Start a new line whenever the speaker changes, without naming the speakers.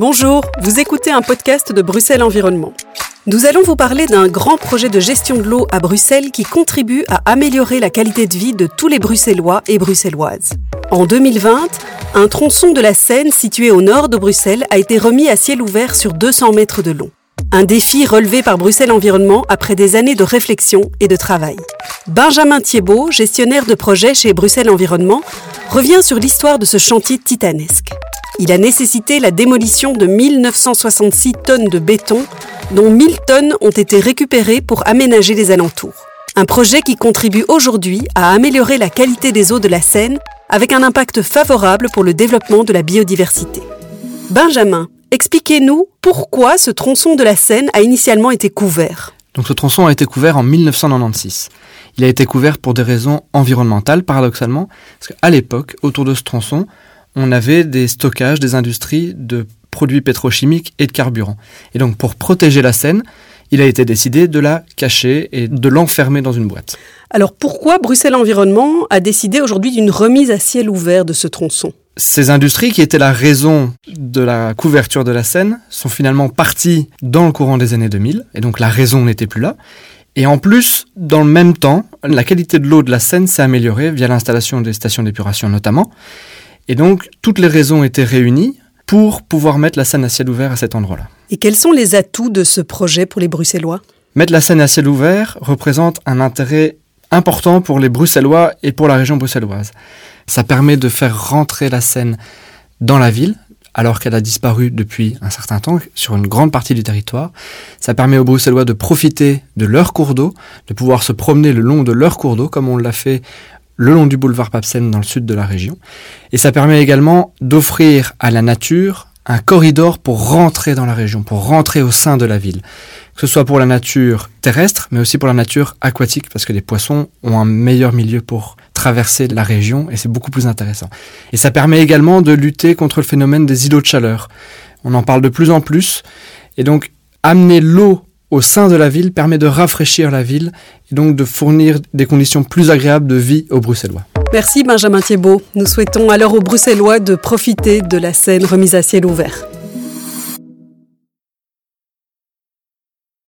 Bonjour, vous écoutez un podcast de Bruxelles Environnement. Nous allons vous parler d'un grand projet de gestion de l'eau à Bruxelles qui contribue à améliorer la qualité de vie de tous les Bruxellois et Bruxelloises. En 2020, un tronçon de la Seine situé au nord de Bruxelles a été remis à ciel ouvert sur 200 mètres de long. Un défi relevé par Bruxelles Environnement après des années de réflexion et de travail. Benjamin Thiebaud, gestionnaire de projet chez Bruxelles Environnement, revient sur l'histoire de ce chantier titanesque. Il a nécessité la démolition de 1966 tonnes de béton, dont 1000 tonnes ont été récupérées pour aménager les alentours. Un projet qui contribue aujourd'hui à améliorer la qualité des eaux de la Seine avec un impact favorable pour le développement de la biodiversité. Benjamin, expliquez-nous pourquoi ce tronçon de la Seine a initialement été couvert.
Ce tronçon a été couvert en 1996. Il a été couvert pour des raisons environnementales, paradoxalement, parce qu'à l'époque, autour de ce tronçon, on avait des stockages des industries de produits pétrochimiques et de carburant. Et donc pour protéger la Seine, il a été décidé de la cacher et de l'enfermer dans une boîte.
Alors pourquoi Bruxelles Environnement a décidé aujourd'hui d'une remise à ciel ouvert de ce tronçon?
Ces industries qui étaient la raison de la couverture de la Seine sont finalement parties dans le courant des années 2000, et donc la raison n'était plus là. Et en plus, dans le même temps, la qualité de l'eau de la Seine s'est améliorée via l'installation des stations d'épuration notamment. Et donc, toutes les raisons étaient réunies pour pouvoir mettre la Seine à ciel ouvert à cet endroit-là.
Et quels sont les atouts de ce projet pour les Bruxellois?
Mettre la Seine à ciel ouvert représente un intérêt important pour les Bruxellois et pour la région bruxelloise. Ça permet de faire rentrer la Seine dans la ville, alors qu'elle a disparu depuis un certain temps sur une grande partie du territoire. Ça permet aux Bruxellois de profiter de leur cours d'eau, de pouvoir se promener le long de leur cours d'eau, comme on l'a fait le long du boulevard Papsen dans le sud de la région. Et ça permet également d'offrir à la nature un corridor pour rentrer dans la région, pour rentrer au sein de la ville. Que ce soit pour la nature terrestre, mais aussi pour la nature aquatique, parce que les poissons ont un meilleur milieu pour traverser la région et c'est beaucoup plus intéressant. Et ça permet également de lutter contre le phénomène des îlots de chaleur. On en parle de plus en plus. Et donc, amener l'eau au sein de la ville permet de rafraîchir la ville et donc de fournir des conditions plus agréables de vie aux Bruxellois.
Merci Benjamin Thiebaud. Nous souhaitons alors aux Bruxellois de profiter de la scène remise à ciel ouvert.